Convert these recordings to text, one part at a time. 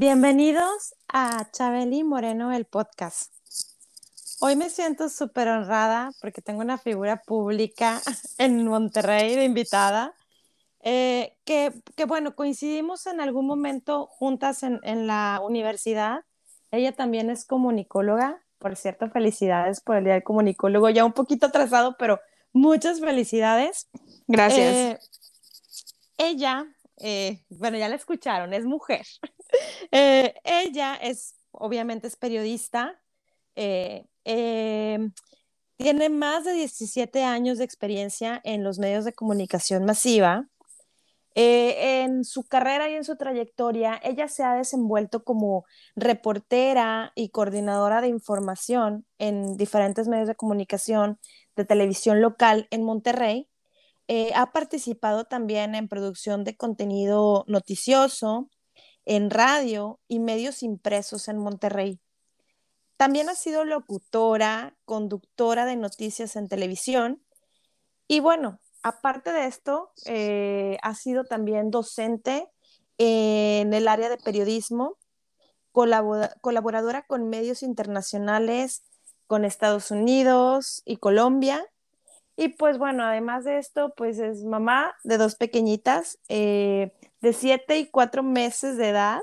Bienvenidos a Chabeli Moreno, el podcast. Hoy me siento súper honrada porque tengo una figura pública en Monterrey de invitada, eh, que, que, bueno, coincidimos en algún momento juntas en, en la universidad. Ella también es comunicóloga, por cierto, felicidades por el Día del Comunicólogo, ya un poquito atrasado, pero muchas felicidades. Gracias. Eh, ella, eh, bueno, ya la escucharon, es mujer. Eh, ella es, obviamente, es periodista. Eh, eh, tiene más de 17 años de experiencia en los medios de comunicación masiva. Eh, en su carrera y en su trayectoria, ella se ha desenvuelto como reportera y coordinadora de información en diferentes medios de comunicación de televisión local en Monterrey. Ha participado también en producción de contenido noticioso, en radio y medios impresos en Monterrey. También ha sido locutora, conductora de noticias en televisión y bueno, aparte de esto, eh, ha sido también docente en el área de periodismo, colabora colaboradora con medios internacionales, con Estados Unidos y Colombia. Y pues bueno, además de esto, pues es mamá de dos pequeñitas. Eh, de siete y cuatro meses de edad.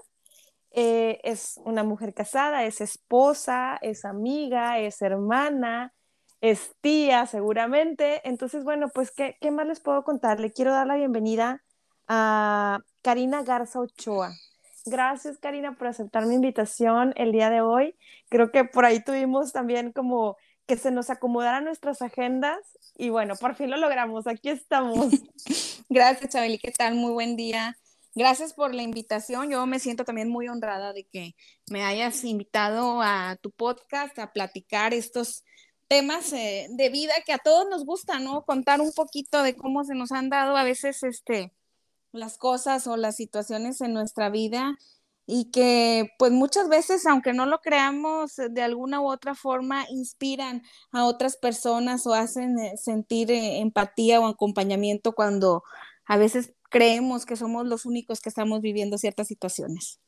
Eh, es una mujer casada, es esposa, es amiga, es hermana, es tía seguramente. Entonces, bueno, pues, ¿qué, ¿qué, más les puedo contar? Le quiero dar la bienvenida a Karina Garza Ochoa. Gracias, Karina, por aceptar mi invitación el día de hoy. Creo que por ahí tuvimos también como que se nos acomodaran nuestras agendas y bueno, por fin lo logramos. Aquí estamos. Gracias, Chabeli. ¿Qué tal? Muy buen día. Gracias por la invitación. Yo me siento también muy honrada de que me hayas invitado a tu podcast a platicar estos temas eh, de vida que a todos nos gusta, ¿no? Contar un poquito de cómo se nos han dado a veces este las cosas o las situaciones en nuestra vida y que pues muchas veces, aunque no lo creamos, de alguna u otra forma inspiran a otras personas o hacen eh, sentir eh, empatía o acompañamiento cuando a veces creemos que somos los únicos que estamos viviendo ciertas situaciones.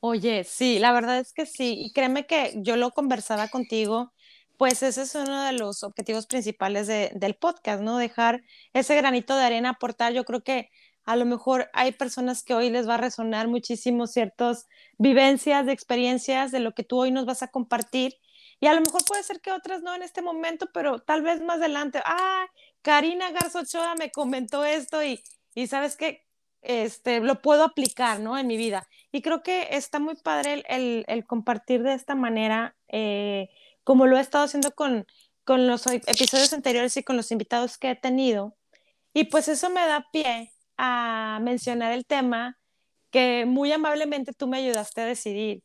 Oye, sí, la verdad es que sí. Y créeme que yo lo conversaba contigo, pues ese es uno de los objetivos principales de, del podcast, ¿no? Dejar ese granito de arena, aportar. Yo creo que a lo mejor hay personas que hoy les va a resonar muchísimo ciertas vivencias, de experiencias, de lo que tú hoy nos vas a compartir. Y a lo mejor puede ser que otras no en este momento, pero tal vez más adelante. Ah, Karina Garza Ochoa me comentó esto y, y sabes que este, lo puedo aplicar, ¿no? En mi vida. Y creo que está muy padre el, el, compartir de esta manera, eh, como lo he estado haciendo con, con los episodios anteriores y con los invitados que he tenido. Y pues eso me da pie a mencionar el tema que muy amablemente tú me ayudaste a decidir,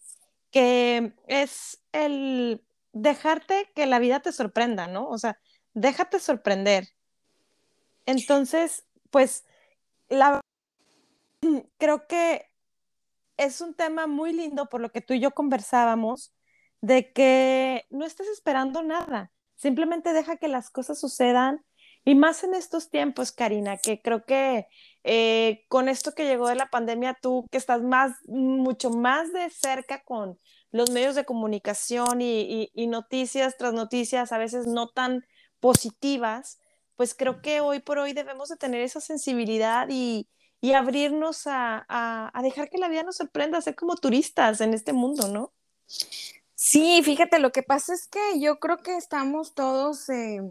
que es el dejarte que la vida te sorprenda, ¿no? O sea, déjate sorprender. Entonces, pues la creo que es un tema muy lindo por lo que tú y yo conversábamos, de que no estés esperando nada, simplemente deja que las cosas sucedan y más en estos tiempos, Karina, que creo que eh, con esto que llegó de la pandemia, tú que estás más, mucho más de cerca con los medios de comunicación y, noticias tras noticias, a veces no tan positivas, pues creo que hoy por hoy debemos de tener esa sensibilidad y, y abrirnos a, a, dejar que la vida nos sorprenda, ser como turistas en este mundo, ¿no? Sí, fíjate, lo que pasa es que yo creo que estamos todos eh,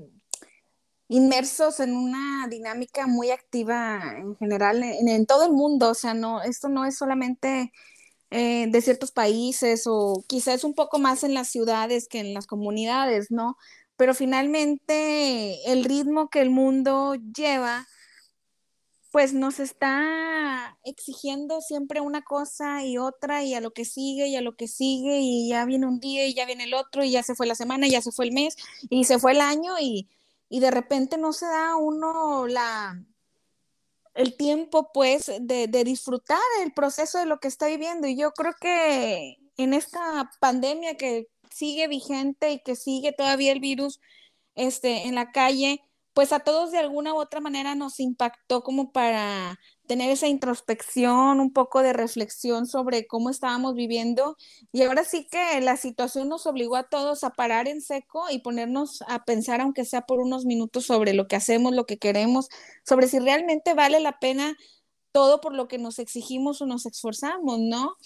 inmersos en una dinámica muy activa en general en, en, todo el mundo, o sea, no, esto no es solamente eh, de ciertos países o quizás un poco más en las ciudades que en las comunidades, ¿no? Pero finalmente el ritmo que el mundo lleva, pues nos está exigiendo siempre una cosa y otra y a lo que sigue y a lo que sigue y ya viene un día y ya viene el otro y ya se fue la semana, ya se fue el mes y se fue el año y, y de repente no se da uno la, el tiempo, pues, de, de, disfrutar el proceso de lo que está viviendo. Y yo creo que en esta pandemia que sigue vigente y que sigue todavía el virus este, en la calle, pues a todos de alguna u otra manera nos impactó como para tener esa introspección, un poco de reflexión sobre cómo estábamos viviendo. Y ahora sí que la situación nos obligó a todos a parar en seco y ponernos a pensar, aunque sea por unos minutos, sobre lo que hacemos, lo que queremos, sobre si realmente vale la pena todo por lo que nos exigimos o nos esforzamos, ¿no?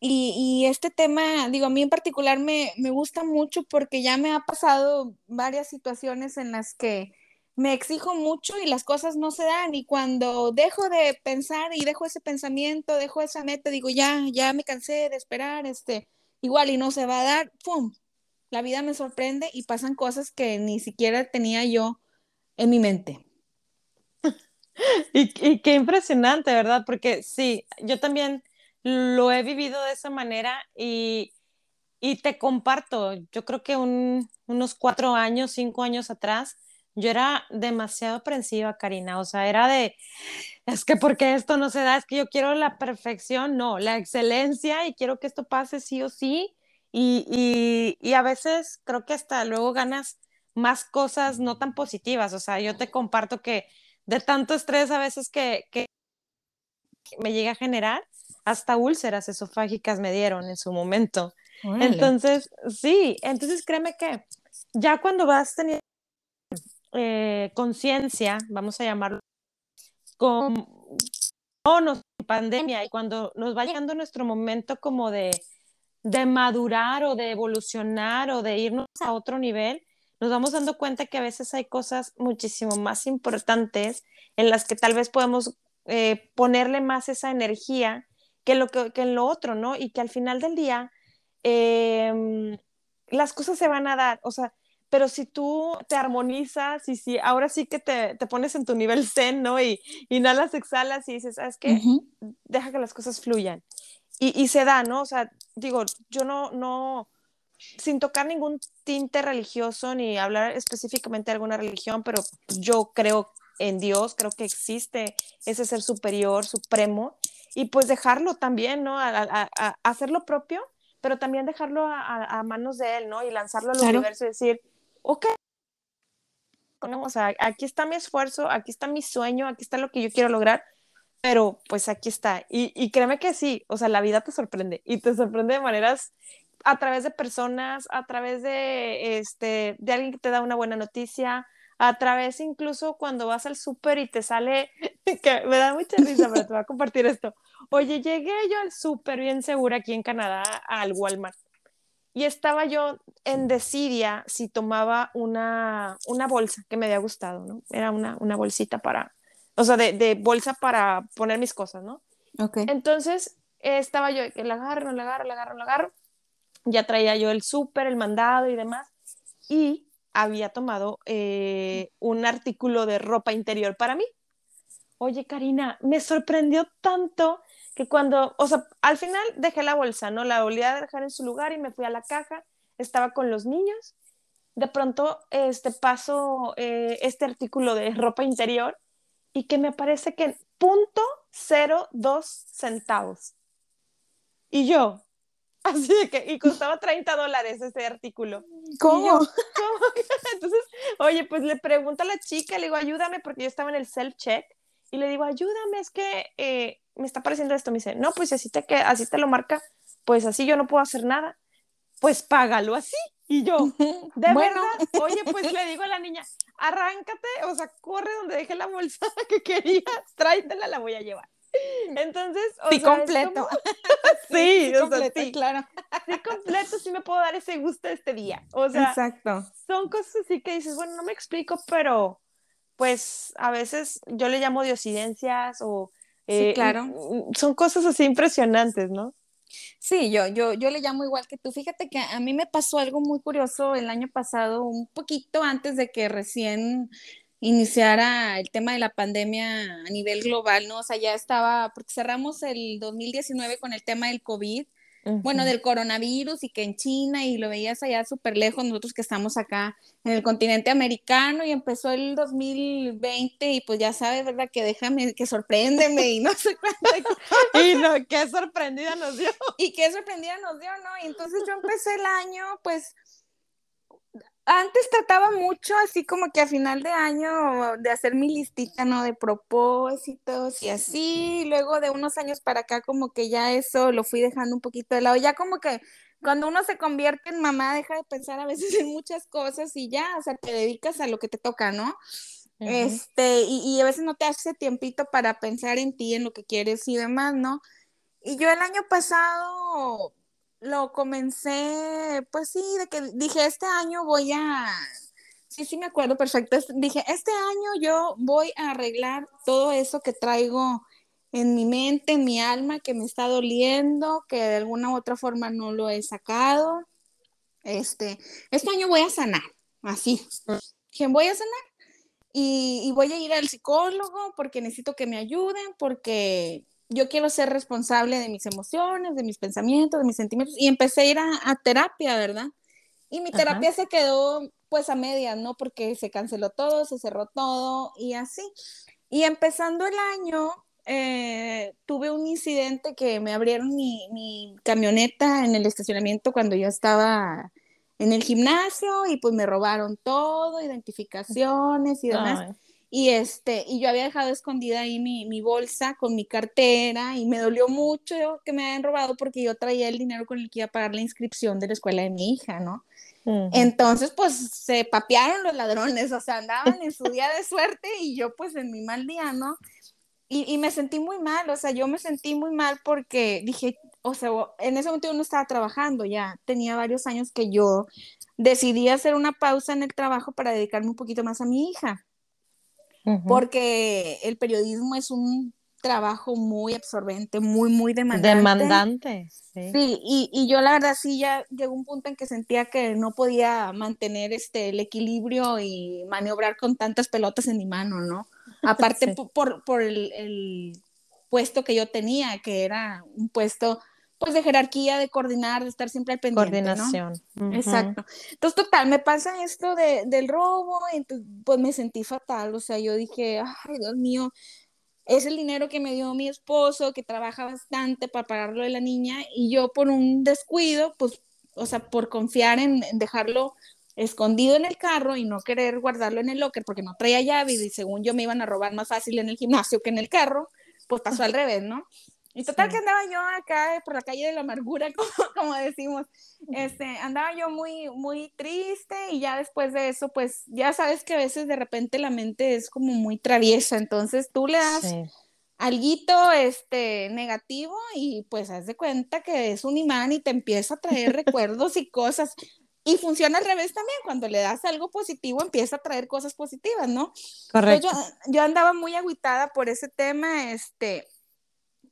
Y, y este tema, digo, a mí en particular me, me gusta mucho porque ya me ha pasado varias situaciones en las que me exijo mucho y las cosas no se dan. Y cuando dejo de pensar y dejo ese pensamiento, dejo esa meta, digo, ya, ya me cansé de esperar, este, igual y no se va a dar, ¡pum! La vida me sorprende y pasan cosas que ni siquiera tenía yo en mi mente. y, y, qué impresionante, ¿verdad? Porque sí, yo también lo he vivido de esa manera y, y te comparto, yo creo que un, unos cuatro años, cinco años atrás, yo era demasiado aprensiva, Karina, o sea, era de, es que porque esto no se da, es que yo quiero la perfección, no, la excelencia y quiero que esto pase sí o sí. Y, y, y a veces creo que hasta luego ganas más cosas no tan positivas, o sea, yo te comparto que de tanto estrés a veces que, que me llega a generar, hasta úlceras esofágicas me dieron en su momento. Entonces, sí, entonces créeme que ya cuando vas teniendo eh, conciencia, vamos a llamarlo, con pandemia y cuando nos va llegando nuestro momento como de, de madurar o de evolucionar o de irnos a otro nivel, nos vamos dando cuenta que a veces hay cosas muchísimo más importantes en las que tal vez podemos eh, ponerle más esa energía que, lo que, que, en lo otro, ¿no? Y que al final del día eh, las cosas se van a dar, o sea, pero si tú te armonizas y si ahora sí que te, te pones en tu nivel zen, ¿no? Y inhalas, exhalas y dices, ¿sabes qué? Deja que las cosas fluyan. Y, y, se da, ¿no? O sea, digo, yo no, no, sin tocar ningún tinte religioso ni hablar específicamente de alguna religión, pero yo creo en Dios, creo que existe ese ser superior, supremo, y pues dejarlo también, ¿no? A, a, a hacer lo propio, pero también dejarlo a, manos de Él, ¿no? Y lanzarlo al universo y decir, ok, o sea, aquí está mi esfuerzo, aquí está mi sueño, aquí está lo que yo quiero lograr, pero pues aquí está. Y, y créeme que sí, o sea, la vida te sorprende y te sorprende de maneras a través de personas, a través de, este, de alguien que te da una buena noticia, a través incluso cuando vas al súper y te sale, que me da mucha risa, pero te voy a compartir esto. Oye, llegué yo al súper bien segura aquí en Canadá, al Walmart, y estaba yo en desidia si tomaba una, una bolsa que me había gustado, ¿no? Era una, una bolsita para, o sea, de, de, bolsa para poner mis cosas, ¿no? Ok. Entonces, eh, estaba yo, que la agarro, la agarro, la agarro, la agarro. Ya traía yo el súper, el mandado y demás. Y había tomado eh, un artículo de ropa interior para mí. Oye, Karina, me sorprendió tanto que cuando, o sea, al final dejé la bolsa, ¿no? La volví a dejar en su lugar y me fui a la caja, estaba con los niños. De pronto, este, paso eh, este artículo de ropa interior y que me parece que punto cero dos centavos. Y yo, así de que, y costaba 30 dólares ese artículo. ¿Cómo? ¿Cómo? Entonces, oye, pues le pregunto a la chica, le digo, ayúdame, porque yo estaba en el self-check, y le digo, ayúdame, es que eh, me está pareciendo esto. Me dice, no, pues así te, así te lo marca, pues así yo no puedo hacer nada. Pues págalo así. Y yo, de bueno. verdad, oye, pues le digo a la niña, arráncate, o sea, corre donde dejé la bolsa que querías, tráetela, la voy a llevar. Entonces, o sí, sea, completo. sí, sí, o completo, sea, sí. claro. Sí, completo, sí me puedo dar ese gusto este día. O sea, Exacto. son cosas así que dices, bueno, no me explico, pero pues a veces yo le llamo diosidencias o Sí, claro. Son cosas así impresionantes, ¿no? Sí, yo, yo, yo le llamo igual que tú. Fíjate que a mí me pasó algo muy curioso el año pasado, un poquito antes de que recién iniciara el tema de la pandemia a nivel global, ¿no? O sea, ya estaba, porque cerramos el 2019 con el tema del COVID bueno, del coronavirus y que en China y lo veías allá súper lejos, nosotros que estamos acá en el continente americano y empezó el 2020 y pues ya sabes, ¿verdad? Que déjame, que sorpréndeme y no sé cuánto. y no, qué sorprendida nos dio. Y qué sorprendida nos dio, ¿no? Y entonces yo empecé el año pues antes trataba mucho así como que a final de año de hacer mi listita, ¿no? De propósitos y así. Luego de unos años para acá como que ya eso lo fui dejando un poquito de lado. Ya como que cuando uno se convierte en mamá deja de pensar a veces en muchas cosas y ya, o sea, te dedicas a lo que te toca, ¿no? Este, y, y a veces no te hace tiempito para pensar en ti, en lo que quieres y demás, ¿no? Y yo el año pasado lo comencé, pues sí, de que dije, este año voy a, sí, sí me acuerdo perfecto, dije, este año yo voy a arreglar todo eso que traigo en mi mente, en mi alma, que me está doliendo, que de alguna u otra forma no lo he sacado. Este, este año voy a sanar, así. Dije, voy a sanar y, y voy a ir al psicólogo porque necesito que me ayuden, porque yo quiero ser responsable de mis emociones, de mis pensamientos, de mis sentimientos, y empecé a ir a, terapia, ¿verdad? Y mi terapia se quedó pues a medias, ¿no? Porque se canceló todo, se cerró todo y así. Y empezando el año, eh, tuve un incidente que me abrieron mi, mi, camioneta en el estacionamiento cuando yo estaba en el gimnasio y pues me robaron todo, identificaciones y demás. Y, este, y yo había dejado escondida ahí mi, mi, bolsa con mi cartera y me dolió mucho que me hayan robado porque yo traía el dinero con el que iba a pagar la inscripción de la escuela de mi hija, ¿no? Entonces, pues se papearon los ladrones, o sea, andaban en su día de suerte y yo pues en mi mal día, ¿no? Y, y, me sentí muy mal, o sea, yo me sentí muy mal porque dije, o sea, en ese momento yo no estaba trabajando, ya tenía varios años que yo decidí hacer una pausa en el trabajo para dedicarme un poquito más a mi hija porque el periodismo es un trabajo muy absorbente, muy, muy demandante. Demandante, sí. Sí, y, y, yo la verdad sí ya llegó un punto en que sentía que no podía mantener este, el equilibrio y maniobrar con tantas pelotas en mi mano, ¿no? Aparte por, por, el, el, puesto que yo tenía, que era un puesto pues de jerarquía, de coordinar, de estar siempre al pendiente. Coordinación. Exacto. Entonces, total, me pasa esto de, del robo, y pues me sentí fatal, o sea, yo dije, ay, Dios mío, es el dinero que me dio mi esposo, que trabaja bastante para pagarlo de la niña, y yo por un descuido, pues, o sea, por confiar en, dejarlo escondido en el carro y no querer guardarlo en el locker porque no traía llave y según yo me iban a robar más fácil en el gimnasio que en el carro, pues pasó al revés, ¿no? Y total que andaba yo acá por la calle de la amargura, como, como, decimos, este, andaba yo muy, muy triste y ya después de eso, pues ya sabes que a veces de repente la mente es como muy traviesa, entonces tú le das sí. alguito este, negativo y pues haz de cuenta que es un imán y te empieza a traer recuerdos y cosas. Y funciona al revés también, cuando le das algo positivo empieza a traer cosas positivas, ¿no? Correcto. Yo, yo andaba muy aguitada por ese tema, este,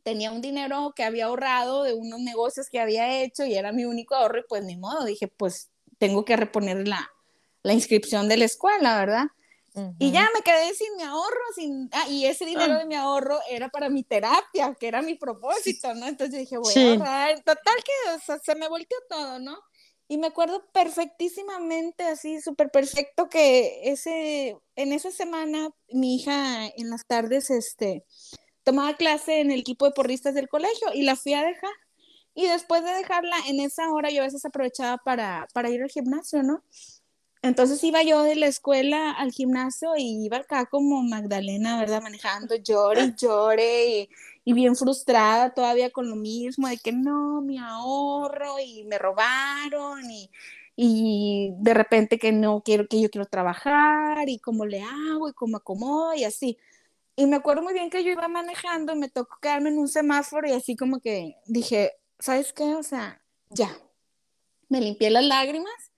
tenía un dinero que había ahorrado de unos negocios que había hecho y era mi único ahorro y pues ni modo, dije, pues tengo que reponer la, la inscripción de la escuela, ¿verdad? Uh -huh. Y ya me quedé sin mi ahorro, sin, ah, y ese dinero uh. de mi ahorro era para mi terapia, que era mi propósito, ¿no? Entonces dije, voy sí. a ahorrar, total que o sea, se me volteó todo, ¿no? Y me acuerdo perfectísimamente, así, súper perfecto, que ese, en esa semana mi hija en las tardes, este, tomaba clase en el equipo de porristas del colegio y la fui a dejar. Y después de dejarla, en esa hora yo a veces aprovechaba para, para ir al gimnasio, ¿no? Entonces iba yo de la escuela al gimnasio y iba acá como Magdalena, ¿verdad? Manejando, llore y llore y, y, bien frustrada todavía con lo mismo, de que no, mi ahorro y me robaron y, y de repente que no quiero, que yo quiero trabajar y cómo le hago y cómo acomodo y así. Y me acuerdo muy bien que yo iba manejando me tocó quedarme en un semáforo y así como que dije, ¿sabes qué? O sea, ya. Me limpié las lágrimas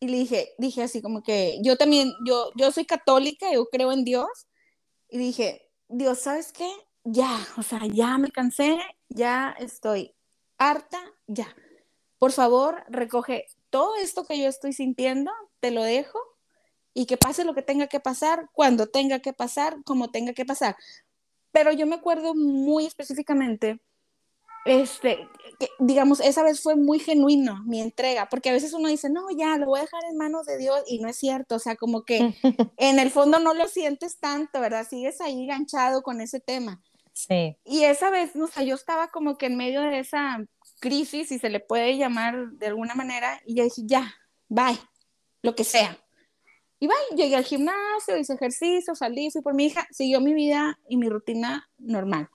y le dije, dije así como que yo también, yo, yo soy católica, yo creo en Dios. Y dije, Dios, ¿sabes qué? Ya, o sea, ya me cansé, ya estoy harta, ya. Por favor, recoge todo esto que yo estoy sintiendo, te lo dejo y que pase lo que tenga que pasar, cuando tenga que pasar, como tenga que pasar. Pero yo me acuerdo muy específicamente, este, que, digamos, esa vez fue muy genuino mi entrega, porque a veces uno dice, no, ya, lo voy a dejar en manos de Dios y no es cierto, o sea, como que en el fondo no lo sientes tanto, ¿verdad? Sigues ahí enganchado con ese tema. Sí. Y esa vez, o sea, yo estaba como que en medio de esa crisis, si se le puede llamar de alguna manera, y yo dije, ya, bye, lo que sea. Y bye, llegué al gimnasio, hice ejercicio, salí, fui por mi hija, siguió mi vida y mi rutina normal.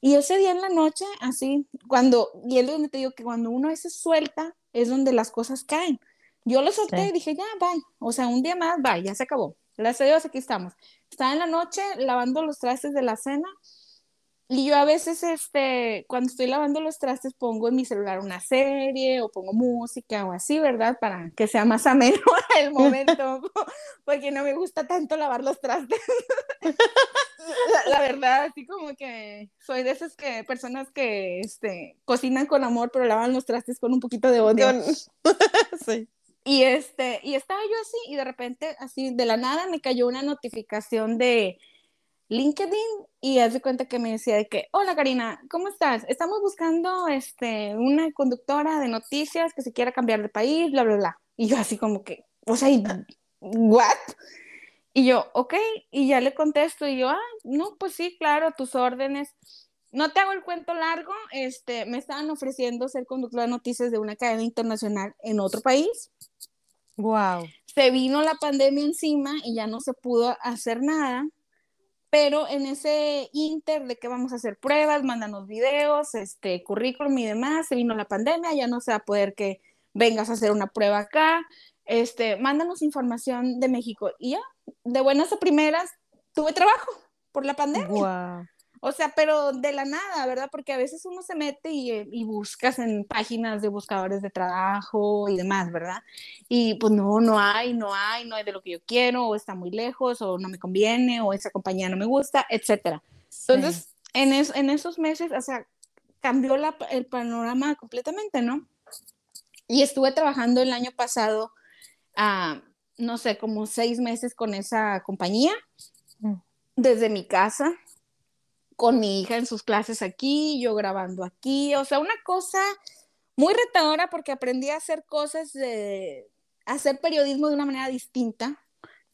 Y ese día en la noche, así, cuando, y es donde te digo que cuando uno se suelta, es donde las cosas caen. Yo lo solté y dije, ya, bye. O sea, un día más, bye, ya se acabó. Gracias a Dios, aquí estamos. Estaba en la noche lavando los trastes de la cena y yo a veces, este, cuando estoy lavando los trastes, pongo en mi celular una serie o pongo música o así, ¿verdad? Para que sea más ameno el momento, porque no me gusta tanto lavar los trastes. la, verdad, así como que soy de esas que, personas que, este, cocinan con amor, pero lavan los trastes con un poquito de odio. sí. Y, este, y estaba yo así, y de repente, así, de la nada, me cayó una notificación de LinkedIn y hace cuenta que me decía de que, hola Karina, ¿cómo estás? Estamos buscando este, una conductora de noticias que se quiera cambiar de país, bla, bla, bla. Y yo así como que, o sea, ¿what? Y yo, ok, y ya le contesto y yo, ah, no, pues sí, claro, tus órdenes. No te hago el cuento largo, este, me estaban ofreciendo ser conductora de noticias de una cadena internacional en otro país. Wow. Se vino la pandemia encima y ya no se pudo hacer nada pero en ese inter de que vamos a hacer pruebas, mándanos videos, este, currículum y demás, se vino la pandemia, ya no se va a poder que vengas a hacer una prueba acá, este, mándanos información de México. Y ya, de buenas a primeras, tuve trabajo por la pandemia. Wow. O sea, pero de la nada, ¿verdad? Porque a veces uno se mete y, eh, y, buscas en páginas de buscadores de trabajo y demás, ¿verdad? Y pues no, no hay, no hay, no hay de lo que yo quiero, o está muy lejos, o no me conviene, o esa compañía no me gusta, etcétera. Entonces, en, en esos meses, o sea, cambió la, el panorama completamente, ¿no? Y estuve trabajando el año pasado, uh, no sé, como seis meses con esa compañía, mm. desde mi casa con mi hija en sus clases aquí, yo grabando aquí, o sea, una cosa muy retadora porque aprendí a hacer cosas de hacer periodismo de una manera distinta,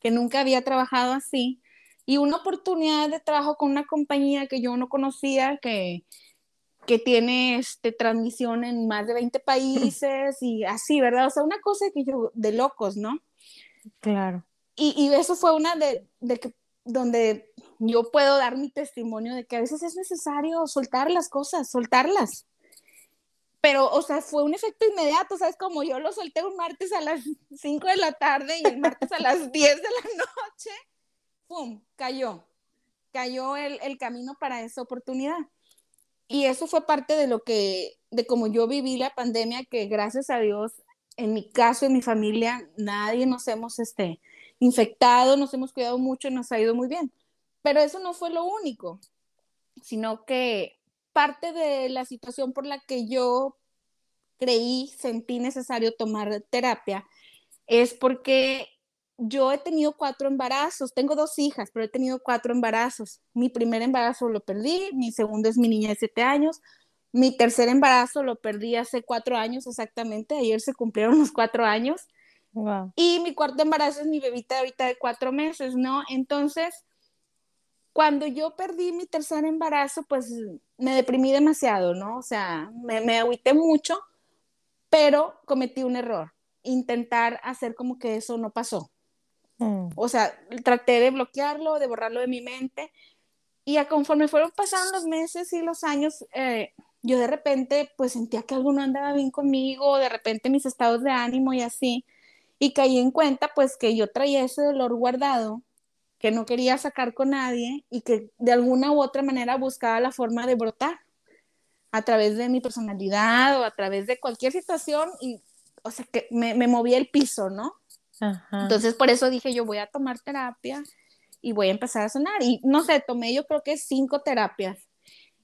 que nunca había trabajado así, y una oportunidad de trabajo con una compañía que yo no conocía, que, que tiene este, transmisión en más de 20 países y así, ¿verdad? O sea, una cosa que yo, de locos, ¿no? Claro. Y, y eso fue una de, de que, donde yo puedo dar mi testimonio de que a veces es necesario soltar las cosas, soltarlas. Pero, o sea, fue un efecto inmediato, ¿sabes? Como yo lo solté un martes a las 5 de la tarde y el martes a las 10 de la noche, ¡pum! Cayó. Cayó el, el camino para esa oportunidad. Y eso fue parte de lo que, de cómo yo viví la pandemia, que gracias a Dios, en mi caso, en mi familia, nadie nos hemos este, infectado, nos hemos cuidado mucho y nos ha ido muy bien. Pero eso no fue lo único, sino que parte de la situación por la que yo creí, sentí necesario tomar terapia, es porque yo he tenido cuatro embarazos, tengo dos hijas, pero he tenido cuatro embarazos. Mi primer embarazo lo perdí, mi segundo es mi niña de siete años, mi tercer embarazo lo perdí hace cuatro años exactamente, ayer se cumplieron los cuatro años. Y mi cuarto embarazo es mi bebita ahorita de cuatro meses, ¿no? Entonces, cuando yo perdí mi tercer embarazo, pues me deprimí demasiado, ¿no? O sea, me, me agüité mucho, pero cometí un error, intentar hacer como que eso no pasó. Mm. O sea, traté de bloquearlo, de borrarlo de mi mente, y a conforme fueron pasando los meses y los años, eh, yo de repente pues sentía que algo no andaba bien conmigo, de repente mis estados de ánimo y así, y caí en cuenta pues que yo traía ese dolor guardado que no quería sacar con nadie y que de alguna u otra manera buscaba la forma de brotar a través de mi personalidad o a través de cualquier situación y, o sea, que me, me movía el piso, ¿no? Entonces, por eso dije, yo voy a tomar terapia y voy a empezar a sonar. Y no sé, tomé yo creo que cinco terapias.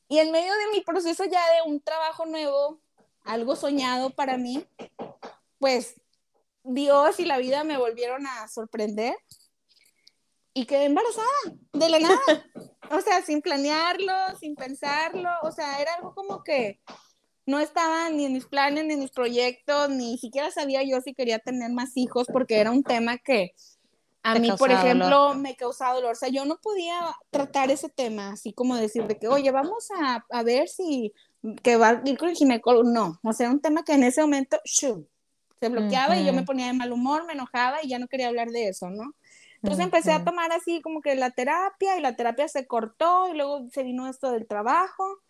Y en medio de mi proceso ya de un trabajo nuevo, algo soñado para mí, pues Dios y la vida me volvieron a sorprender y quedé embarazada de la nada. O sea, sin planearlo, sin pensarlo, o sea, era algo como que no estaba ni en mis planes, ni en mis proyectos, ni siquiera sabía yo si quería tener más hijos porque era un tema que a mí, por ejemplo, me causaba dolor. O sea, yo no podía tratar ese tema, así como decir de que, oye, vamos a, a ver si que va a ir con el ginecólogo. No, o sea, un tema que en ese momento se bloqueaba y yo me ponía de mal humor, me enojaba y ya no quería hablar de eso, ¿no? Entonces empecé a tomar así como que la terapia y la terapia se cortó y luego se vino esto del trabajo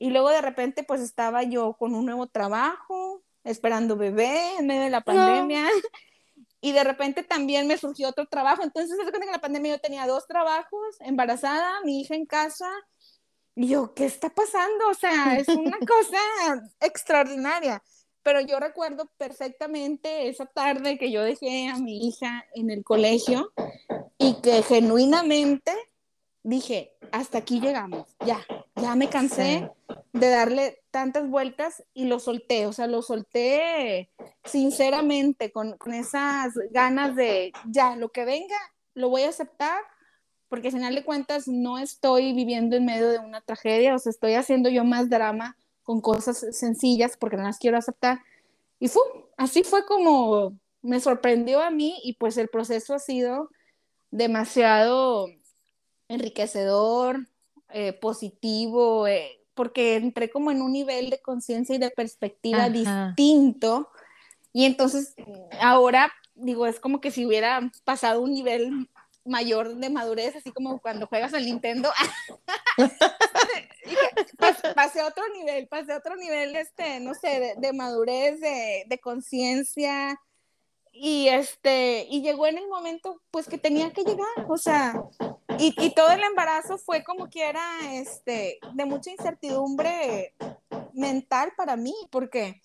y luego de repente pues estaba yo con un nuevo trabajo, esperando bebé en medio de la pandemia. Y de repente también me surgió otro trabajo. Entonces, se que en la pandemia yo tenía dos trabajos, embarazada, mi hija en casa. Y yo, ¿qué está pasando? O sea, es una cosa extraordinaria. Pero yo recuerdo perfectamente esa tarde que yo dejé a mi hija en el colegio y que genuinamente dije, hasta aquí llegamos, ya, ya me cansé de darle tantas vueltas y lo solté, o sea, lo solté sinceramente, con, con, esas ganas de, ya, lo que venga, lo voy a aceptar, porque al final de cuentas no estoy viviendo en medio de una tragedia, o sea, estoy haciendo yo más drama con cosas sencillas porque no las quiero aceptar. Y fue, así fue como me sorprendió a mí y pues el proceso ha sido demasiado enriquecedor, eh, positivo, eh, porque entré como en un nivel de conciencia y de perspectiva distinto. Y entonces ahora, digo, es como que si hubiera pasado un nivel mayor de madurez, así como cuando juegas al Nintendo. pasé a otro nivel, pasé a otro nivel, este, no sé, de, madurez, de, de conciencia, y este, y llegó en el momento pues que tenía que llegar, o sea, y, y, todo el embarazo fue como que era este, de mucha incertidumbre mental para mí, porque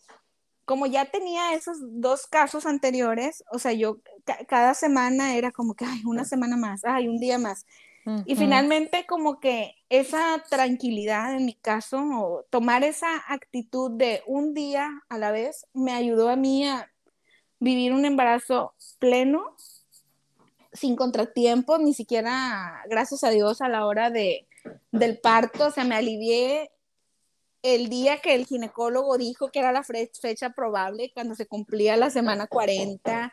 como ya tenía esos dos casos anteriores, o sea, yo cada semana era como que, ay, una semana más, ay, un día más. Y finalmente como que esa tranquilidad en mi caso, o tomar esa actitud de un día a la vez, me ayudó a mí a vivir un embarazo pleno, sin contratiempos, ni siquiera, gracias a Dios, a la hora de, del parto, o sea, me alivié el día que el ginecólogo dijo que era la fecha probable, cuando se cumplía la semana 40.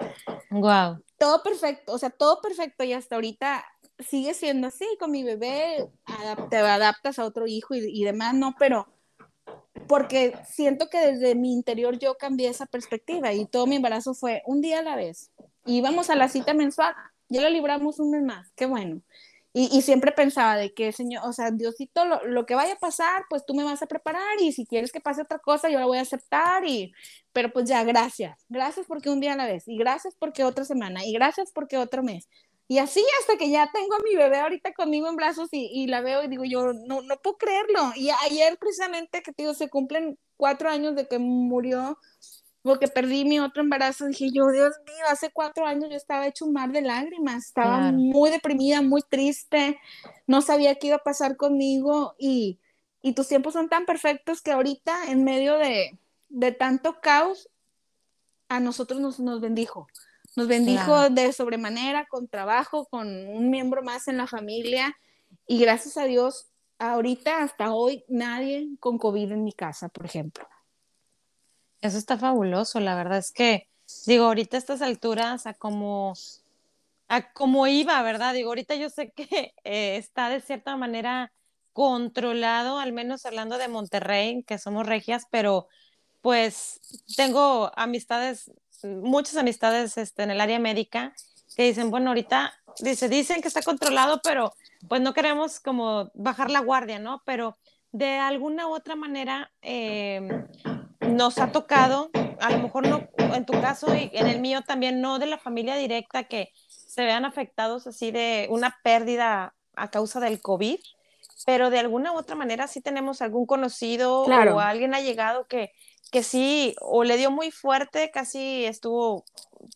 Wow. Todo perfecto, o sea, todo perfecto y hasta ahorita sigue siendo así con mi bebé, te adaptas a otro hijo y, y demás, no, pero porque siento que desde mi interior yo cambié esa perspectiva y todo mi embarazo fue un día a la vez. Íbamos a la cita mensual, ya lo libramos un mes más, qué bueno. Y, y siempre pensaba de que, Señor, o sea, Diosito, lo, lo, que vaya a pasar, pues tú me vas a preparar y si quieres que pase otra cosa, yo la voy a aceptar y, pero pues ya, gracias. Gracias porque un día a la vez y gracias porque otra semana y gracias porque otro mes. Y así hasta que ya tengo a mi bebé ahorita conmigo en brazos y, y la veo y digo, yo no, no puedo creerlo. Y ayer precisamente, que te digo, se cumplen cuatro años de que murió, porque perdí mi otro embarazo, dije yo, Dios mío, hace cuatro años yo estaba hecho un mar de lágrimas, estaba muy deprimida, muy triste, no sabía qué iba a pasar conmigo y, y tus tiempos son tan perfectos que ahorita en medio de, de tanto caos, a nosotros nos, nos bendijo. Nos bendijo de sobremanera, con trabajo, con un miembro más en la familia. Y gracias a Dios, ahorita, hasta hoy, nadie con COVID en mi casa, por ejemplo. Eso está fabuloso, la verdad es que, digo, ahorita a estas alturas, a como, a como iba, ¿verdad? Digo, ahorita yo sé que eh, está de cierta manera controlado, al menos hablando de Monterrey, que somos regias, pero pues tengo amistades muchas amistades este, en el área médica que dicen, bueno, ahorita dice, dicen que está controlado, pero pues no queremos como bajar la guardia, ¿no? Pero de alguna u otra manera em, nos ha tocado, a lo mejor no, en tu caso y en el mío también, no de la familia directa que se vean afectados así de una pérdida a causa del COVID, pero de alguna u otra manera sí tenemos algún conocido o alguien ha llegado que, que sí, o le dio muy fuerte, casi estuvo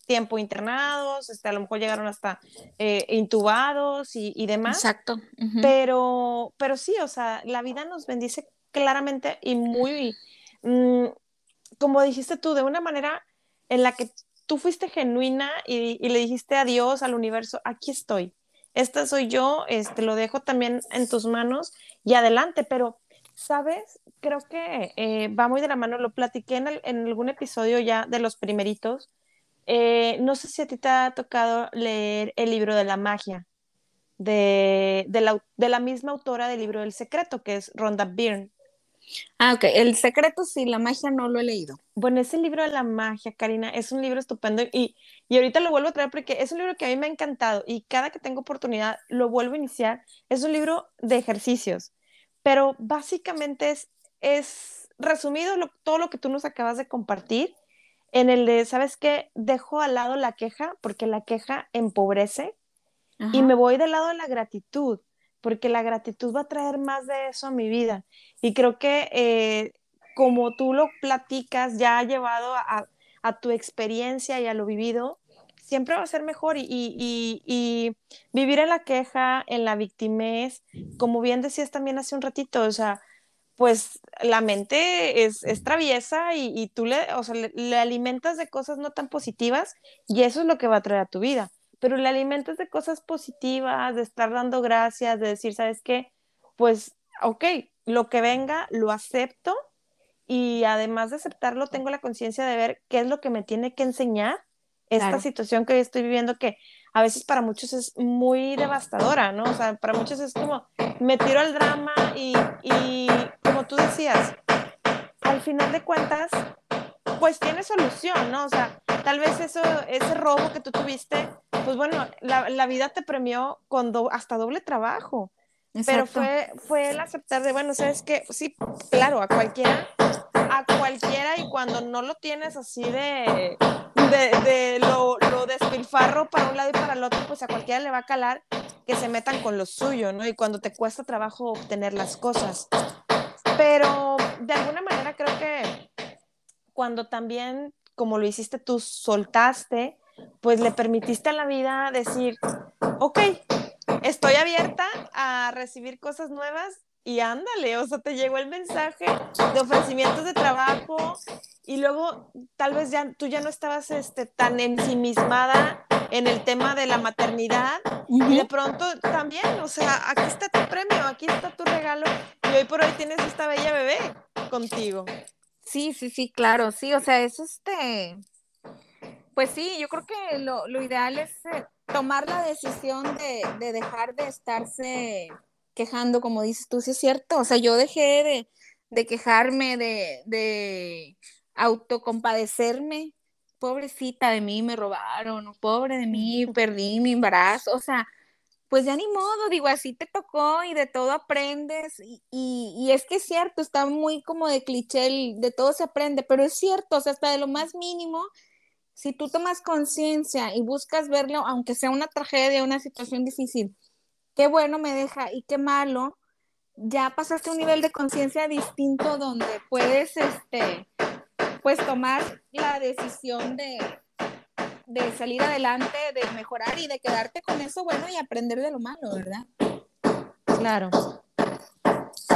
tiempo internados, este, a lo mejor llegaron hasta eh, intubados y, demás. Exacto. pero, pero sí, o sea, la vida nos bendice claramente y muy, mm, como dijiste tú, de una manera en la que tú fuiste genuina y, y le dijiste adiós al universo, aquí estoy, esta soy yo, este, lo dejo también en tus manos y adelante, pero, ¿sabes? Creo que eh, va muy de la mano, lo platiqué en, en, algún episodio ya de los primeritos. Eh, no sé si a ti te ha tocado leer el libro de la magia de, de, la, de la misma autora del libro del secreto, que es Rhonda Byrne. Ah, ok. El secreto sí, la magia no lo he leído. Bueno, ese libro de la magia, Karina, es un libro estupendo y, y ahorita lo vuelvo a traer porque es un libro que a mí me ha encantado y cada que tengo oportunidad lo vuelvo a iniciar. Es un libro de ejercicios, pero básicamente es, es resumido todo lo que tú nos acabas de compartir en el de, ¿sabes qué? Dejo al lado la queja porque la queja empobrece y me voy del lado de la gratitud porque la gratitud va a traer más de eso a mi vida. Y creo que eh, como tú lo platicas, ya ha llevado a, tu experiencia y a lo vivido, siempre va a ser mejor. Y, vivir en la queja, en la victimez, como bien decías también hace un ratito, o sea, pues la mente es, traviesa y, tú le, le alimentas de cosas no tan positivas y eso es lo que va a traer a tu vida pero le alimentas de cosas positivas, de estar dando gracias, de decir, ¿sabes qué? Pues, ok, lo que venga, lo acepto y además de aceptarlo, tengo la conciencia de ver qué es lo que me tiene que enseñar esta situación que estoy viviendo que a veces para muchos es muy devastadora, ¿no? O sea, para muchos es como, me tiro al drama y, y como tú decías, al final de cuentas, pues tiene solución, ¿no? O sea, tal vez eso, ese robo que tú tuviste, pues bueno, la, la vida te premió con hasta doble trabajo. Pero fue, fue el aceptar de, bueno, sabes que sí, claro, a cualquiera, a cualquiera y cuando no lo tienes así de, de, lo, lo, despilfarro para un lado y para el otro, pues a cualquiera le va a calar que se metan con lo suyo, ¿no? Y cuando te cuesta trabajo obtener las cosas. Pero de alguna manera creo que cuando también, como lo hiciste tú, soltaste, pues le permitiste a la vida decir, ok, estoy abierta a recibir cosas nuevas y ándale, o sea, te llegó el mensaje de ofrecimientos de trabajo y luego tal vez ya tú ya no estabas este, tan ensimismada en el tema de la maternidad y de pronto también, o sea, aquí está tu premio, aquí está tu regalo y hoy por hoy tienes esta bella bebé contigo. Sí, sí, sí, claro, sí, o sea, es este, pues sí, yo creo que lo, ideal es eh, tomar la decisión de, dejar de estarse quejando, como dices tú, sí es cierto, o sea, yo dejé de, quejarme, de, de autocompadecerme, pobrecita de mí, me robaron, pobre de mí, perdí mi embarazo, o sea, pues ya ni modo, digo, así te tocó y de todo aprendes. Y, y, es que es cierto, está muy como de cliché, de todo se aprende, pero es cierto, o sea, hasta de lo más mínimo, si tú tomas conciencia y buscas verlo, aunque sea una tragedia, una situación difícil, qué bueno me deja y qué malo, ya pasaste a un nivel de conciencia distinto donde puedes, este, pues tomar la decisión de, de salir adelante, de mejorar y de quedarte con eso bueno y aprender de lo malo, ¿verdad? Claro,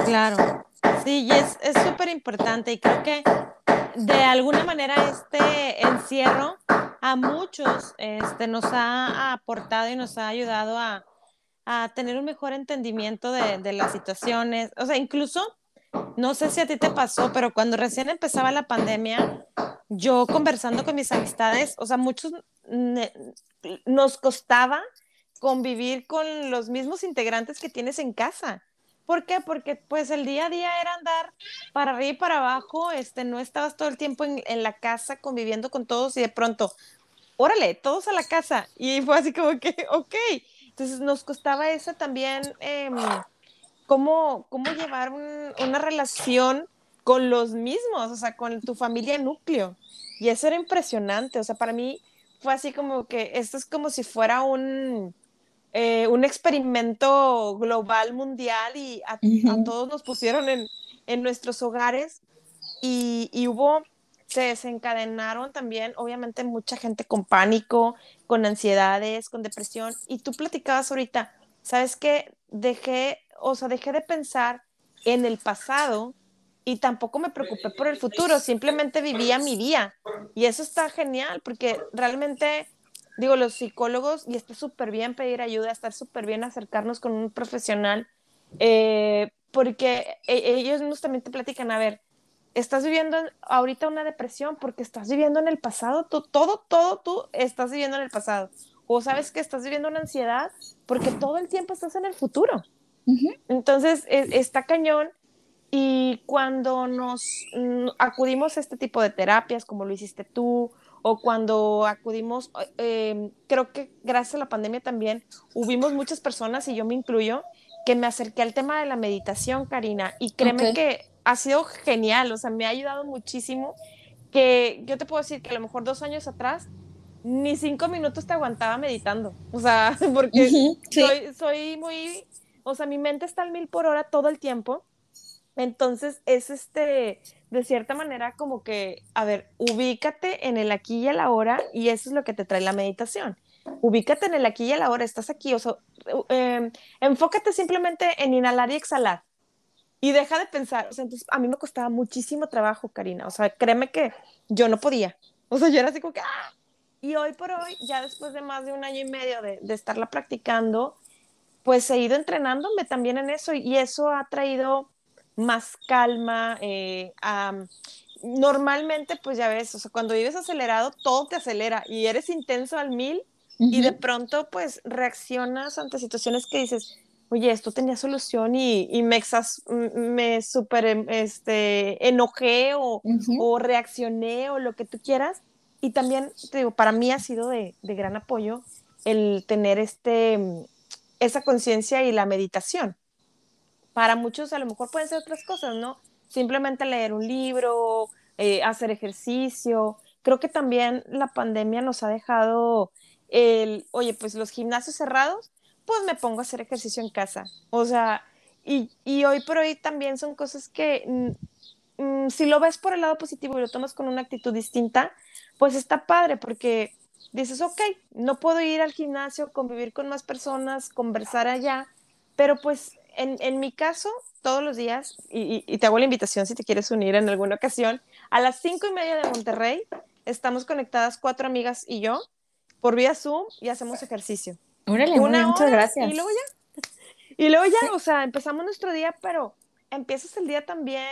claro. Sí, y es súper importante y creo que de alguna manera este encierro a muchos este, nos ha aportado y nos ha ayudado a, a tener un mejor entendimiento de, de, las situaciones. O sea, incluso, no sé si a ti te pasó, pero cuando recién empezaba la pandemia, yo conversando con mis amistades, o sea, muchos nos costaba convivir con los mismos integrantes que tienes en casa. ¿Por qué? Porque pues el día a día era andar para arriba y para abajo, este, no estabas todo el tiempo en, en la casa conviviendo con todos y de pronto, órale, todos a la casa. Y fue así como que, ok. Entonces nos costaba eso también, eh, cómo, cómo llevar una relación con los mismos, o sea, con tu familia núcleo. Y eso era impresionante, o sea, para mí fue así como que esto es como si fuera un, eh, un experimento global, mundial, y a, todos nos pusieron en, en nuestros hogares. Y, y, hubo, se desencadenaron también, obviamente, mucha gente con pánico, con ansiedades, con depresión, y tú platicabas ahorita, ¿sabes qué? Dejé, o sea, dejé de pensar en el pasado y tampoco me preocupé por el futuro, simplemente vivía mi día. Y eso está genial, porque realmente, digo, los psicólogos, y está súper bien pedir ayuda, está súper bien acercarnos con un profesional, eh, porque e, ellos mismos también te platican, a ver, estás viviendo ahorita una depresión porque estás viviendo en el pasado, todo, todo tú estás viviendo en el pasado. O sabes que estás viviendo una ansiedad porque todo el tiempo estás en el futuro. Entonces, e, está cañón. Y cuando nos mm, acudimos a este tipo de terapias, como lo hiciste tú, o cuando acudimos, em, creo que gracias a la pandemia también hubimos muchas personas, y yo me incluyo, que me acerqué al tema de la meditación, Karina, y créeme que ha sido genial, o sea, me ha ayudado muchísimo, que yo te puedo decir que a lo mejor dos años atrás ni cinco minutos te aguantaba meditando, o sea, porque soy, soy muy, o sea, mi mente está al mil por hora todo el tiempo, entonces es este, de cierta manera como que, a ver, ubícate en el aquí y el ahora y eso es lo que te trae la meditación. Ubícate en el aquí y el ahora, estás aquí, o sea, em, enfócate simplemente en inhalar y exhalar y deja de pensar, o sea, entonces a mí me costaba muchísimo trabajo, Karina, o sea, créeme que yo no podía, o sea, yo era así como que, ¡ah! Y hoy por hoy, ya después de más de un año y medio de, de estarla practicando, pues he ido entrenándome también en eso y eso ha traído más calma. Eh, normalmente, pues ya ves, o sea, cuando vives acelerado, todo te acelera y eres intenso al mil y de pronto, pues reaccionas ante situaciones que dices, oye, esto tenía solución y, y me, exas, me super este, enojé o, o, reaccioné o lo que tú quieras. Y también, te digo, para mí ha sido de, de gran apoyo el tener este, esa conciencia y la meditación para muchos a lo mejor pueden ser otras cosas, ¿no? Simplemente leer un libro, eh, hacer ejercicio. Creo que también la pandemia nos ha dejado el, oye, pues los gimnasios cerrados, pues me pongo a hacer ejercicio en casa. O sea, y, y hoy por hoy también son cosas que mm, mm, si lo ves por el lado positivo y lo tomas con una actitud distinta, pues está padre porque dices, ok, no puedo ir al gimnasio, convivir con más personas, conversar allá, pero pues en, mi caso, todos los días, y, te hago la invitación si te quieres unir en alguna ocasión, a las cinco y media de Monterrey estamos conectadas cuatro amigas y yo por vía Zoom y hacemos ejercicio. Órale, Una muchas gracias. Y luego ya, y luego ya, o sea, empezamos nuestro día, pero empiezas el día también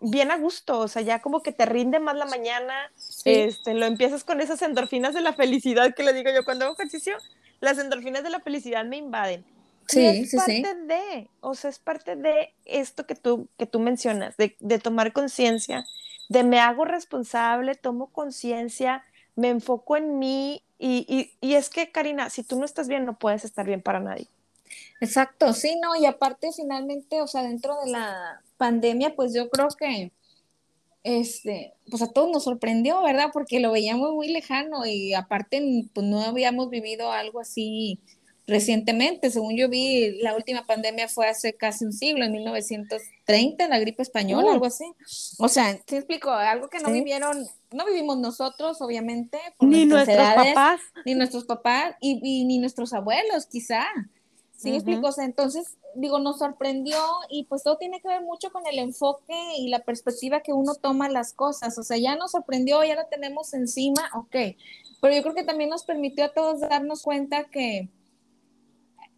bien a gusto, o sea, ya como que te rinde más la mañana, este, lo empiezas con esas endorfinas de la felicidad que le digo yo cuando hago ejercicio, las endorfinas de la felicidad me invaden. Sí, es parte de, o sea, es parte de esto que tú, que tú mencionas, de, de tomar conciencia, de me hago responsable, tomo conciencia, me enfoco en mí y, y, y, es que, Karina, si tú no estás bien, no puedes estar bien para nadie. Exacto, sí, no, y aparte finalmente, o sea, dentro de la pandemia, pues yo creo que, este, pues a todos nos sorprendió, ¿verdad? Porque lo veíamos muy lejano y aparte, pues no habíamos vivido algo así recientemente. Según yo vi, la última pandemia fue hace casi un siglo, en 1930, la gripe española, algo así. O sea, te explico, algo que no vivieron, no vivimos nosotros, obviamente, ni nuestros papás, ni nuestros papás y, ni nuestros abuelos, quizá. ¿Sí me explico? O sea, entonces, digo, nos sorprendió y pues todo tiene que ver mucho con el enfoque y la perspectiva que uno toma las cosas. O sea, ya nos sorprendió, ya lo tenemos encima, ok. Pero yo creo que también nos permitió a todos darnos cuenta que,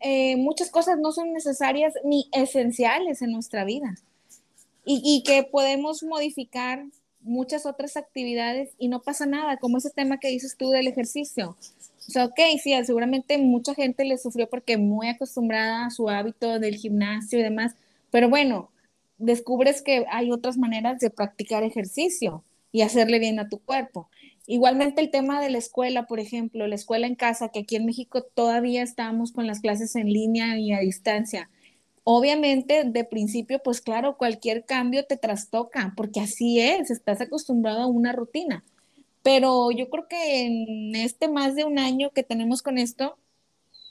eh, muchas cosas no son necesarias ni esenciales en nuestra vida y, que podemos modificar muchas otras actividades y no pasa nada, como ese tema que dices tú del ejercicio. O sea, ok, sí, seguramente mucha gente le sufrió porque muy acostumbrada a su hábito del gimnasio y demás, pero bueno, descubres que hay otras maneras de practicar ejercicio y hacerle bien a tu cuerpo. Igualmente el tema de la escuela, por ejemplo, la escuela en casa, que aquí en México todavía estamos con las clases en línea y a distancia. Obviamente, de principio, pues claro, cualquier cambio te trastoca, porque así es, estás acostumbrado a una rutina. Pero yo creo que en este más de un año que tenemos con esto,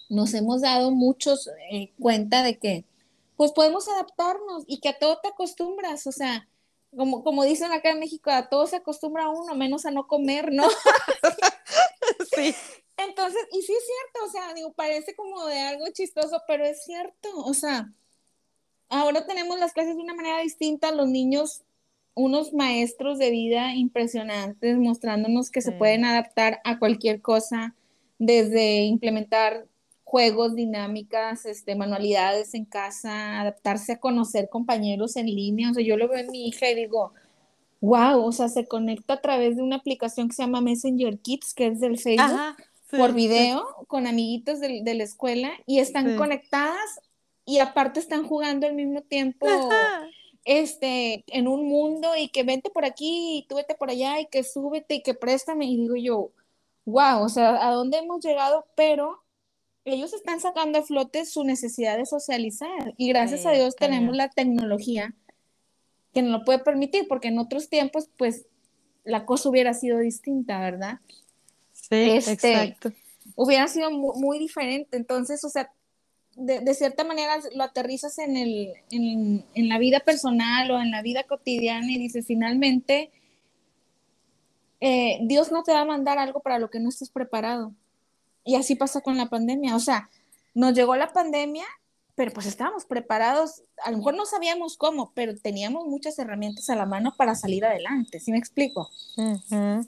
nos hemos dado muchos eh, cuenta de que, pues podemos adaptarnos y que a todo te acostumbras, o sea, como, como dicen acá en México, a todo se acostumbra uno, menos a no comer, ¿no? sí. Entonces, y sí es cierto, o sea, digo, parece como de algo chistoso, pero es cierto, o sea, ahora tenemos las clases de una manera distinta, los niños, unos maestros de vida impresionantes, mostrándonos que se pueden adaptar a cualquier cosa, desde implementar juegos, dinámicas, este, manualidades en casa, adaptarse a conocer compañeros en línea. O sea, yo lo veo en mi hija y digo, wow, o sea, se conecta a través de una aplicación que se llama Messenger Kids, que es del Facebook, por video, con amiguitos de, la escuela, y están conectadas y aparte están jugando al mismo tiempo. Este, en un mundo y que vente por aquí y tú vete por allá y que súbete y que préstame y digo yo, wow, o sea, ¿a dónde hemos llegado? Pero ellos están sacando a flote su necesidad de socializar y gracias a Dios tenemos la tecnología que nos lo puede permitir, porque en otros tiempos, pues, la cosa hubiera sido distinta, ¿verdad? Sí, este, exacto. Hubiera sido muy, diferente. Entonces, o sea, de, cierta manera lo aterrizas en, el, en, en, la vida personal o en la vida cotidiana y dices, finalmente, eh, Dios no te va a mandar algo para lo que no estés preparado. Y así pasa con la pandemia. O sea, nos llegó la pandemia, pero pues estábamos preparados. A lo mejor no sabíamos cómo, pero teníamos muchas herramientas a la mano para salir adelante. ¿Sí me explico?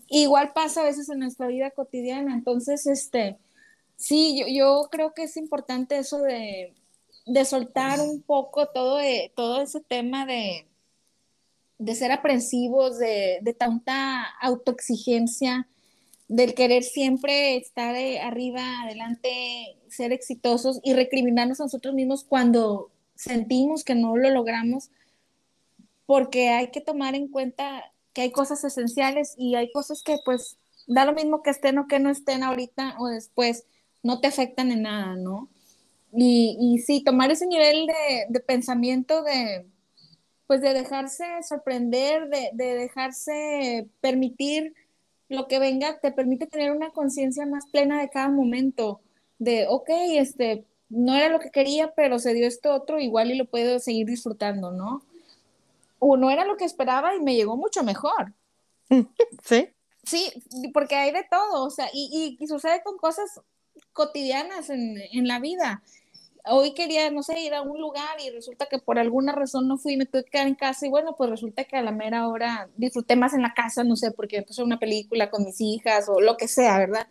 Igual pasa a veces en nuestra vida cotidiana. Entonces, este, sí, yo, yo creo que es importante eso de, de soltar un poco todo, todo ese tema de, de ser aprensivos, de, de tanta autoexigencia del querer siempre estar eh, arriba, adelante, ser exitosos y recriminarnos a nosotros mismos cuando sentimos que no lo logramos, porque hay que tomar en cuenta que hay cosas esenciales y hay cosas que pues da lo mismo que estén o que no estén ahorita o después, no te afectan en nada, ¿no? Y, y sí, tomar ese nivel de, de pensamiento de, pues de dejarse sorprender, de, de dejarse permitir lo que venga te permite tener una conciencia más plena de cada momento, de, ok, este, no era lo que quería, pero se dio esto otro, igual y lo puedo seguir disfrutando, ¿no? O no era lo que esperaba y me llegó mucho mejor. Sí. Sí, porque hay de todo, o sea, y, y, sucede con cosas cotidianas en, en la vida hoy quería, no sé, ir a un lugar y resulta que por alguna razón no fui me tuve que quedar en casa y bueno, pues resulta que a la mera hora disfruté más en la casa, no sé, porque puse una película con mis hijas o lo que sea, ¿verdad?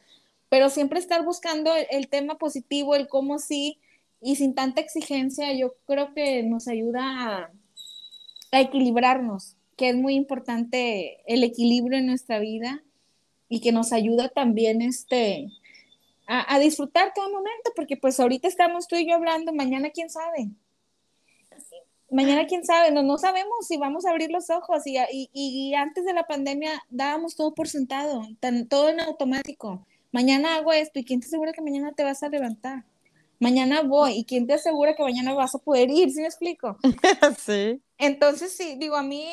Pero siempre estar buscando el, tema positivo, el cómo sí, y sin tanta exigencia, yo creo que nos ayuda a, a equilibrarnos, que es muy importante el equilibrio en nuestra vida y que nos ayuda también este a, disfrutar cada momento, porque pues ahorita estamos tú y yo hablando, mañana quién sabe. Mañana quién sabe, no, no sabemos si vamos a abrir los ojos y, y, antes de la pandemia dábamos todo por sentado, tan, todo en automático. Mañana hago esto y quién te asegura que mañana te vas a levantar. Mañana voy y quién te asegura que mañana vas a poder ir, ¿sí me explico? sí. Entonces sí, digo, a mí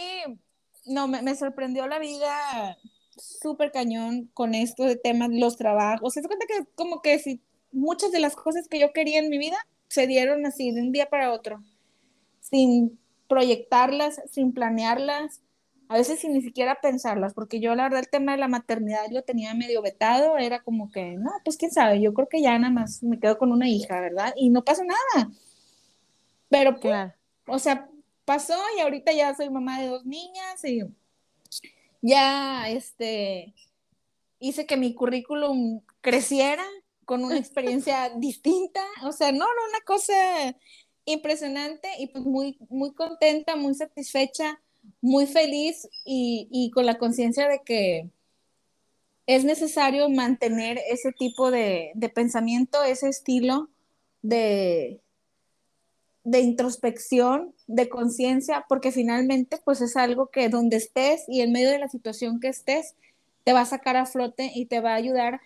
no, me, me sorprendió la vida súper cañón con esto de temas, los trabajos. Se cuenta que como que si muchas de las cosas que yo quería en mi vida se dieron así de un día para otro, sin proyectarlas, sin planearlas, a veces sin ni siquiera pensarlas, porque yo la verdad el tema de la maternidad lo tenía medio vetado, era como que, no, pues quién sabe, yo creo que ya nada más me quedo con una hija, ¿verdad? Y no pasa nada. Pero, pues, claro. o sea, pasó y ahorita ya soy mamá de dos niñas y ya este, hice que mi currículum creciera con una experiencia distinta, o sea, no, no, una cosa impresionante y pues muy, muy contenta, muy satisfecha, muy feliz y, y con la conciencia de que es necesario mantener ese tipo de, de pensamiento, ese estilo de, de introspección, de conciencia, porque finalmente pues es algo que donde estés y en medio de la situación que estés, te va a sacar a flote y te va a ayudar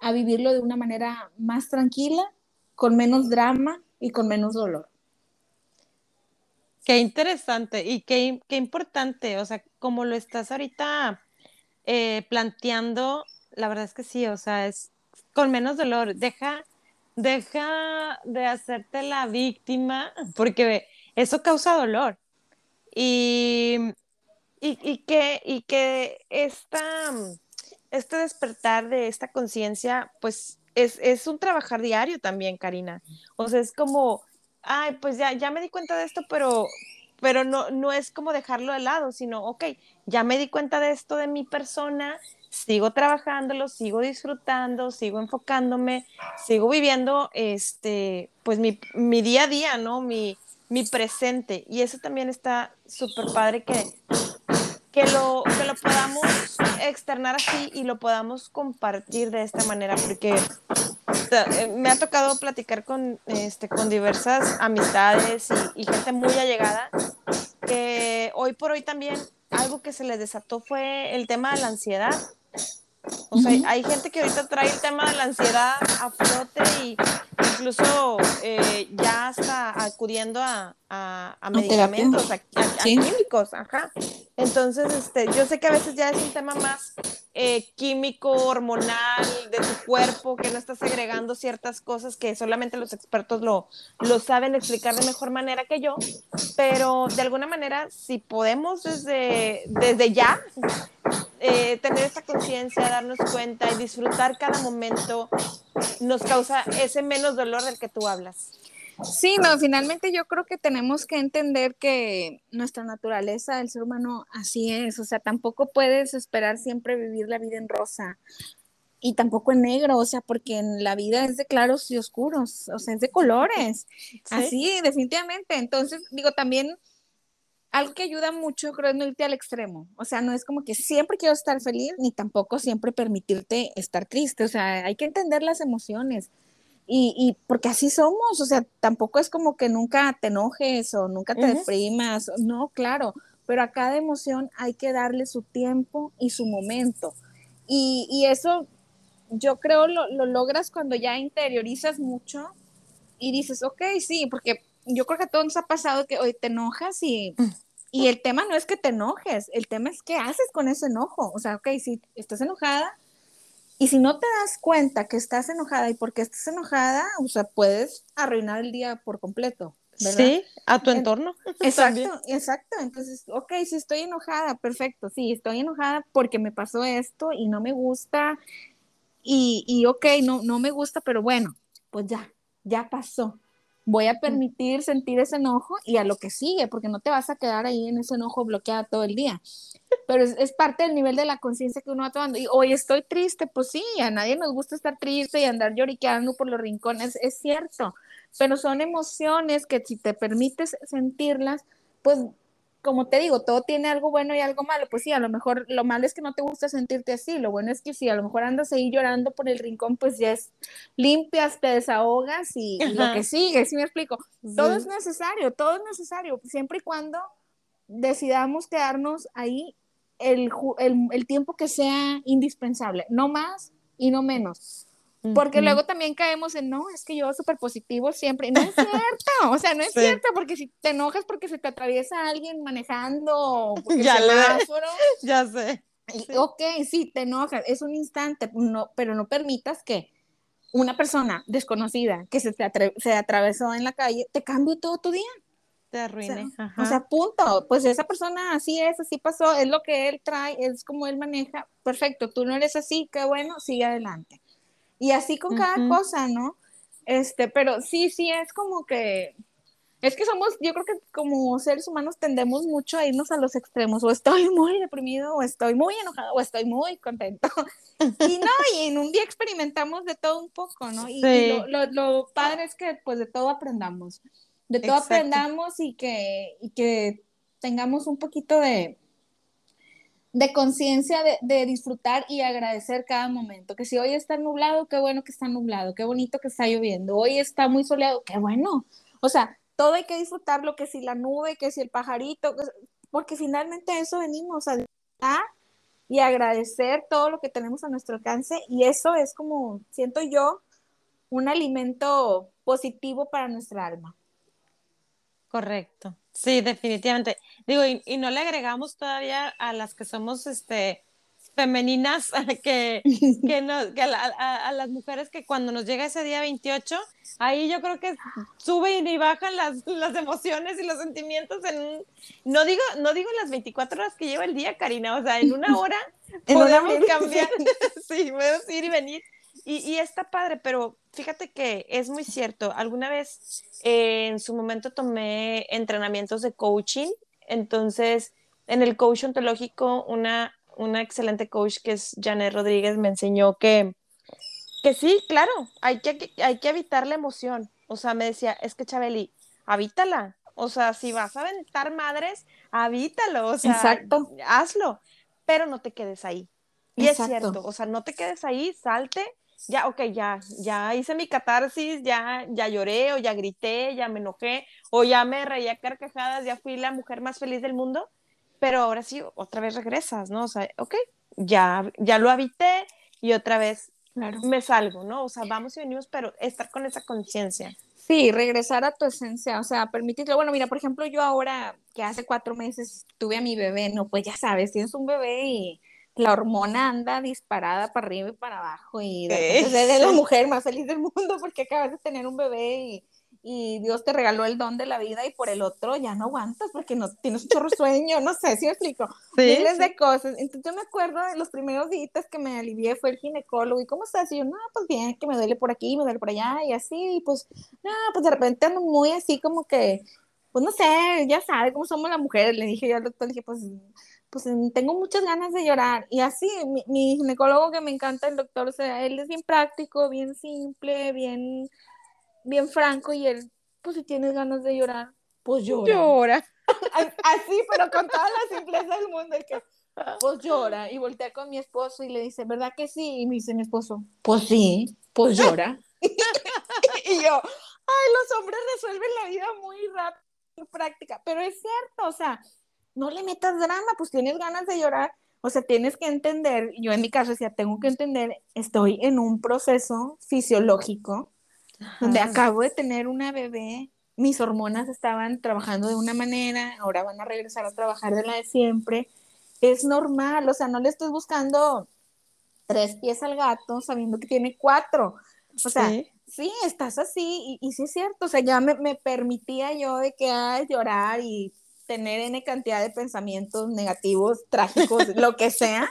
a vivirlo de una manera más tranquila, con menos drama y con menos dolor. Qué interesante y qué, qué importante, o sea, como lo estás ahorita eh, planteando, la verdad es que sí, o sea, es con menos dolor, deja deja de hacerte la víctima, porque eso causa dolor. Y, y, que, y que esta, este despertar de esta conciencia, pues es, es, un trabajar diario también, Karina. O sea, es como ay, pues ya, ya me di cuenta de esto, pero, pero no, no es como dejarlo de lado, sino, ok, ya me di cuenta de esto de mi persona, sigo trabajándolo, sigo disfrutando, sigo enfocándome, sigo viviendo, este, pues mi, mi día a día, ¿no? Mi, mi presente. Y eso también está súper padre que, que, lo, que lo podamos externar así y lo podamos compartir de esta manera, porque eh, me ha tocado platicar con, este, con diversas amistades y, gente muy allegada, que hoy por hoy también algo que se les desató fue el tema de la ansiedad. O sea, hay gente que ahorita trae el tema de la ansiedad a flote y incluso eh, ya está acudiendo a, a, medicamentos, a, químicos, ajá. Entonces, este, yo sé que a veces ya es un tema más eh, químico, hormonal, de tu cuerpo, que no estás agregando ciertas cosas que solamente los expertos lo, lo saben explicar de mejor manera que yo, pero de alguna manera, si podemos desde, desde ya eh, tener esta conciencia, darnos cuenta y disfrutar cada momento, nos causa ese menos dolor del que tú hablas. Sí, no, finalmente yo creo que tenemos que entender que nuestra naturaleza del ser humano así es, o sea, tampoco puedes esperar siempre vivir la vida en rosa y tampoco en negro, o sea, porque en la vida es de claros y oscuros, o sea, es de colores, así, definitivamente. Entonces, digo, también algo que ayuda mucho, creo, es no irte al extremo. O sea, no es como que siempre quiero estar feliz, ni tampoco siempre permitirte estar triste. O sea, hay que entender las emociones. Y, y porque así somos, o sea, tampoco es como que nunca te enojes o nunca te deprimas. No, claro, pero a cada emoción hay que darle su tiempo y su momento. Y, y eso yo creo lo, lo logras cuando ya interiorizas mucho y dices, ok, sí, porque yo creo que a todos nos ha pasado que hoy te enojas y, mm. y el tema no es que te enojes, el tema es qué haces con ese enojo. O sea, ok, si estás enojada y si no te das cuenta que estás enojada y porque estás enojada, o sea, puedes arruinar el día por completo. ¿verdad? Sí, a tu entorno. Exacto, exacto. Entonces, ok, si estoy enojada, perfecto. Sí, estoy enojada porque me pasó esto y no me gusta. Y, y ok, no, no me gusta, pero bueno, pues ya, ya pasó voy a permitir sentir ese enojo y a lo que sigue, porque no te vas a quedar ahí en ese enojo bloqueado todo el día. Pero es, parte del nivel de la conciencia que uno va tomando. Y hoy estoy triste, pues sí, a nadie nos gusta estar triste y andar lloriqueando por los rincones, es cierto, pero son emociones que si te permites sentirlas, pues como te digo, todo tiene algo bueno y algo malo. Pues sí, a lo mejor lo malo es que no te gusta sentirte así. Lo bueno es que si a lo mejor andas ahí llorando por el rincón, pues ya es limpias, te desahogas y, lo que sigue, ¿sí me explico? Todo es necesario, todo es necesario, siempre y cuando decidamos quedarnos ahí el, el tiempo que sea indispensable, no más y no menos. Porque luego también caemos en, no, es que yo súper positivo siempre. No es cierto, o sea, no es cierto, porque si te enojas porque se te atraviesa alguien manejando, ya, ya sé. Ok, sí, te enojas, es un instante, no, pero no permitas que una persona desconocida que se, te se atravesó en la calle te cambie todo tu día. Te arruine. O sea, punto. Pues esa persona así es, así pasó, es lo que él trae, es como él maneja. Perfecto, tú no eres así, qué bueno, sigue adelante. Y así con cada cosa, ¿no? Este, pero sí, sí, es como que, es que somos, yo creo que como seres humanos tendemos mucho a irnos a los extremos, o estoy muy deprimido, o estoy muy enojado, o estoy muy contento. y no, y en un día experimentamos de todo un poco, ¿no? Y, lo, lo, padre es que pues de todo aprendamos, de todo aprendamos y que, y que tengamos un poquito de, de conciencia de, disfrutar y agradecer cada momento. Que si hoy está nublado, qué bueno que está nublado, qué bonito que está lloviendo. Hoy está muy soleado, qué bueno. O sea, todo hay que disfrutarlo, que si la nube, que si el pajarito, porque finalmente eso venimos a y agradecer todo lo que tenemos a nuestro alcance y eso es como, siento yo, un alimento positivo para nuestra alma. Correcto. Sí, definitivamente. Digo, y, no le agregamos todavía a las que somos este femeninas que, que, no, que a, las mujeres que cuando nos llega ese día 28, ahí yo creo que suben y bajan las, las emociones y los sentimientos en no digo, no digo en las 24 horas que lleva el día, Karina, o sea, en una hora podemos cambiar, sí, podemos ir y venir. Y, y, está padre, pero fíjate que es muy cierto. Alguna vez eh, en su momento tomé entrenamientos de coaching, entonces en el coach ontológico una, una excelente coach que es Janet Rodríguez me enseñó que, que sí, claro, hay que, hay que evitar la emoción. O sea, me decía, es que Chabeli, habítala. O sea, si vas a aventar madres, habítalo. O sea, Exacto. hazlo, pero no te quedes ahí. Y es cierto, o sea, no te quedes ahí, salte, ya, ok, ya, ya hice mi catarsis, ya, ya lloré, o ya grité, ya me enojé, o ya me reía carcajadas, ya fui la mujer más feliz del mundo, pero ahora sí, otra vez regresas, ¿no? O sea, ok, ya, ya lo habité y otra vez me salgo, ¿no? O sea, vamos y venimos, pero estar con esa conciencia. Sí, regresar a tu esencia, o sea, permitirlo. Bueno, mira, por ejemplo, yo ahora que hace cuatro meses tuve a mi bebé, no, pues ya sabes, tienes un bebé y la hormona anda disparada para arriba y para abajo y de eres la mujer más feliz del mundo porque acabas de tener un bebé y, y, Dios te regaló el don de la vida y por el otro ya no aguantas porque no tienes un chorro sueño, no sé si me explico, miles de cosas. Entonces yo me acuerdo de los primeros días que me alivié fue el ginecólogo y ¿cómo estás? Y yo, no, pues bien, que me duele por aquí, me duele por allá y así, y pues, no, pues de repente ando muy así como que, pues no sé, ya sabe cómo somos las mujeres, le dije yo al doctor, le dije, pues pues tengo muchas ganas de llorar. Y así, mi, ginecólogo que me encanta, el doctor, o sea, él es bien práctico, bien simple, bien, bien franco, y él, pues si tienes ganas de llorar, pues llora. Llora. así, pero con toda la simpleza del mundo, el que, pues llora. Y voltea con mi esposo y le dice, ¿verdad que sí? Y me dice mi esposo, pues sí, pues llora. y yo, ay, los hombres resuelven la vida muy rápido, muy práctica, pero es cierto, o sea, no le metas drama, pues tienes ganas de llorar. O sea, tienes que entender, yo en mi caso decía, tengo que entender, estoy en un proceso fisiológico donde acabo de tener una bebé, mis hormonas estaban trabajando de una manera, ahora van a regresar a trabajar de la de siempre. Es normal, o sea, no le estoy buscando tres pies al gato sabiendo que tiene cuatro. O sea, sí, estás así y, sí es cierto, o sea, ya me, me permitía yo de que ay, llorar y tener N cantidad de pensamientos negativos, trágicos, lo que sea.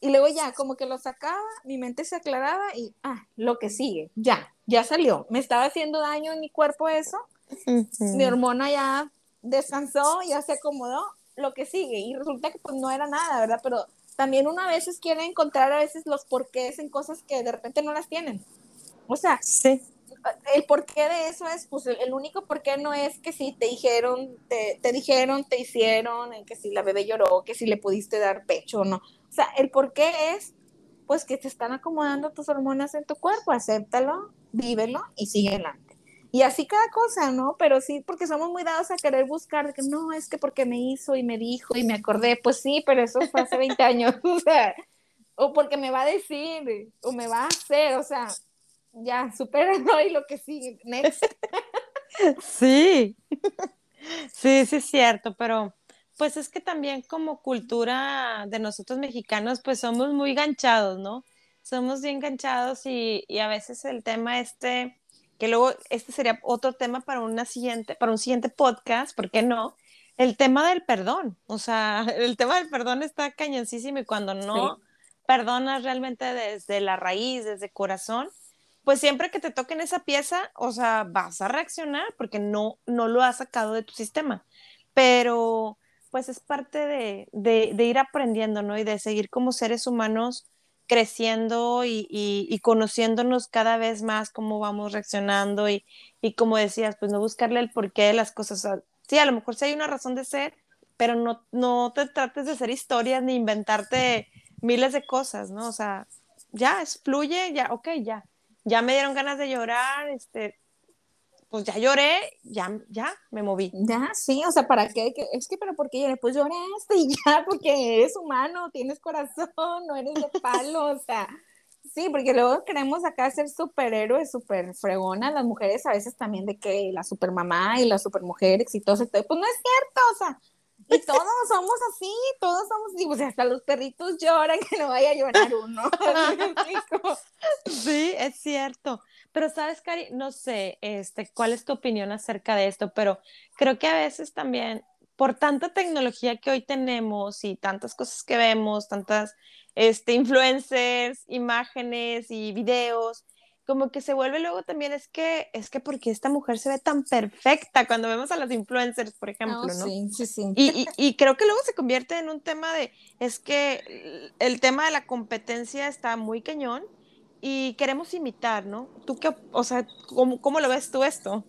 Y luego ya, como que lo sacaba, mi mente se aclaraba y, ah, lo que sigue, ya, ya salió. Me estaba haciendo daño en mi cuerpo eso. Mi hormona ya descansó, ya se acomodó, lo que sigue. Y resulta que pues no era nada, ¿verdad? Pero también uno a veces quiere encontrar a veces los porqués en cosas que de repente no las tienen. O sea, sí el porqué de eso es, pues el, único porqué no es que si te dijeron, te, te dijeron, te hicieron, que si la bebé lloró, que si le pudiste dar pecho o no. O sea, el porqué es, pues que te están acomodando tus hormonas en tu cuerpo, acéptalo, vívelo y sigue adelante. Y así cada cosa, ¿no? Pero sí, porque somos muy dados a querer buscar, que no, es que porque me hizo y me dijo y me acordé, pues sí, pero eso fue hace 20 años, o sea, o porque me va a decir, o me va a hacer, o sea, ya, supéralo y lo que sigue, next. sí, sí, sí es cierto, pero pues es que también como cultura de nosotros mexicanos, pues somos muy ganchados, ¿no? Somos bien ganchados y, y a veces el tema este, que luego este sería otro tema para una siguiente, para un siguiente podcast, ¿por qué no? El tema del perdón, o sea, el tema del perdón está cañoncísimo y cuando no perdonas realmente desde la raíz, desde corazón, pues siempre que te toquen esa pieza, o sea, vas a reaccionar porque no, no lo has sacado de tu sistema. Pero pues es parte de, de, ir aprendiendo, ¿no? Y de seguir como seres humanos creciendo y, y, conociéndonos cada vez más cómo vamos reaccionando y, y, como decías, pues no buscarle el porqué de las cosas. sí, a lo mejor sí hay una razón de ser, pero no, no te trates de hacer historias ni inventarte miles de cosas, ¿no? O sea, ya, es, fluye, ya, ok, ya ya me dieron ganas de llorar, este, pues ya lloré, ya, ya me moví. Ya, sí, o sea, ¿para qué? Es que, pero ¿por qué lloré? Pues lloraste y ya, porque eres humano, tienes corazón, no eres de palo, o sea, sí, porque luego queremos acá ser superhéroes, super fregona, las mujeres a veces también de que la supermamá y la supermujer exitosa, pues no es cierto, o sea, y todos somos así, todos somos así, pues hasta los perritos lloran que no vaya a llorar uno. sí, es cierto. Pero sabes, Cari, no sé, este, cuál es tu opinión acerca de esto, pero creo que a veces también, por tanta tecnología que hoy tenemos y tantas cosas que vemos, tantas este, influencers, imágenes y videos, como que se vuelve luego también es que, es que porque esta mujer se ve tan perfecta cuando vemos a las influencers, por ejemplo, ¿no? Sí, sí, sí. Y, y, creo que luego se convierte en un tema de, es que el tema de la competencia está muy cañón y queremos imitar, ¿no? ¿Tú qué, o sea, cómo, cómo lo ves tú esto?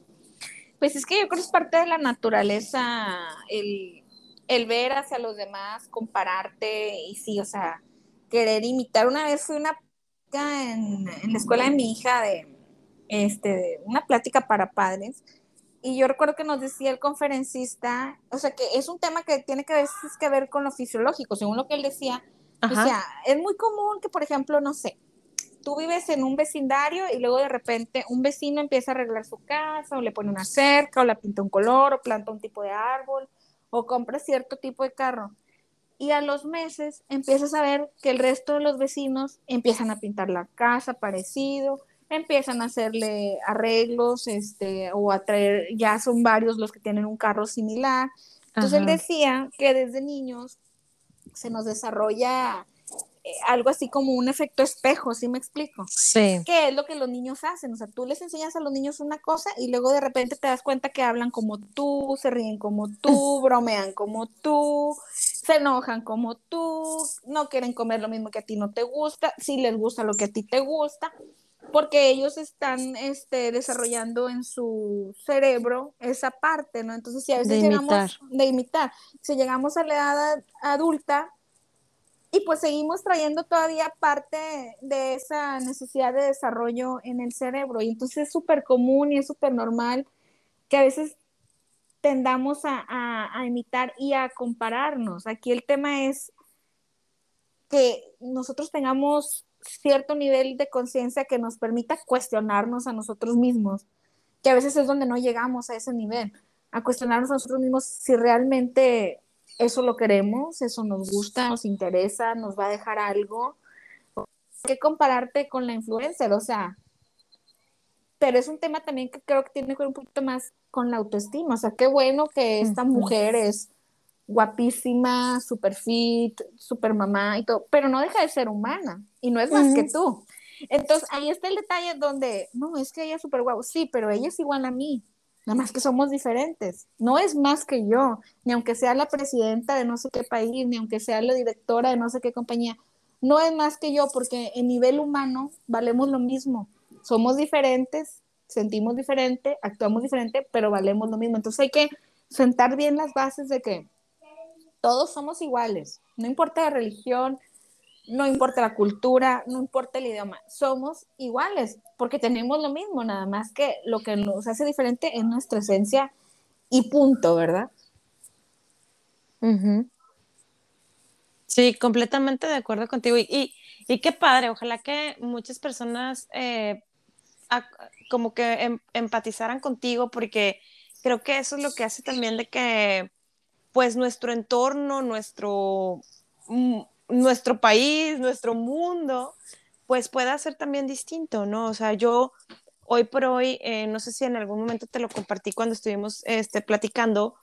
Pues es que yo creo que es parte de la naturaleza el, el ver hacia los demás, compararte y sí, o sea, querer imitar. Una vez fui una en, en la escuela de mi hija de, este, una plática para padres y yo recuerdo que nos decía el conferencista, o sea, que es un tema que tiene que, veces que ver con lo fisiológico, según lo que él decía. O sea, es muy común que, por ejemplo, no sé, tú vives en un vecindario y luego de repente un vecino empieza a arreglar su casa o le pone una cerca o la pinta un color o planta un tipo de árbol o compra cierto tipo de carro. Y a los meses empiezas a ver que el resto de los vecinos empiezan a pintar la casa parecido, empiezan a hacerle arreglos, este, o a traer, ya son varios los que tienen un carro similar. Entonces él decía que desde niños se nos desarrolla algo así como un efecto espejo, ¿sí me explico? Sí. ¿Qué es lo que los niños hacen? O sea, tú les enseñas a los niños una cosa y luego de repente te das cuenta que hablan como tú, se ríen como tú, bromean como tú, se enojan como tú, no quieren comer lo mismo que a ti no te gusta, si les gusta lo que a ti te gusta, porque ellos están este, desarrollando en su cerebro esa parte, ¿no? Entonces, si a veces de llegamos imitar. de imitar, si llegamos a la edad adulta, y pues seguimos trayendo todavía parte de esa necesidad de desarrollo en el cerebro. Y entonces es súper común y es súper normal que a veces tendamos a, imitar y a compararnos. Aquí el tema es que nosotros tengamos cierto nivel de conciencia que nos permita cuestionarnos a nosotros mismos, que a veces es donde no llegamos a ese nivel, a cuestionarnos a nosotros mismos si realmente eso lo queremos, eso nos gusta, nos interesa, nos va a dejar algo. que compararte con la influencer? O sea, pero es un tema también que creo que tiene que ver un poquito más con la autoestima. O sea, qué bueno que esta mujer es guapísima, super fit, super mamá y todo, pero no deja de ser humana y no es más uh -huh. que tú. Entonces, ahí está el detalle donde, no, es que ella es súper guapo, sí, pero ella es igual a mí. Nada más que somos diferentes. No es más que yo, ni aunque sea la presidenta de no sé qué país, ni aunque sea la directora de no sé qué compañía. No es más que yo, porque en nivel humano valemos lo mismo. Somos diferentes, sentimos diferente, actuamos diferente, pero valemos lo mismo. Entonces hay que sentar bien las bases de que todos somos iguales. No importa la religión, no importa la cultura, no importa el idioma, somos iguales porque tenemos lo mismo, nada más que lo que nos hace diferente es nuestra esencia y punto, ¿verdad? Sí, completamente de acuerdo contigo. Y, y, qué padre, ojalá que muchas personas eh, como que em, empatizaran contigo porque creo que eso es lo que hace también de que pues nuestro entorno, nuestro nuestro país, nuestro mundo, pues pueda ser también distinto, ¿no? O sea, yo hoy por hoy, eh, no sé si en algún momento te lo compartí cuando estuvimos este, platicando,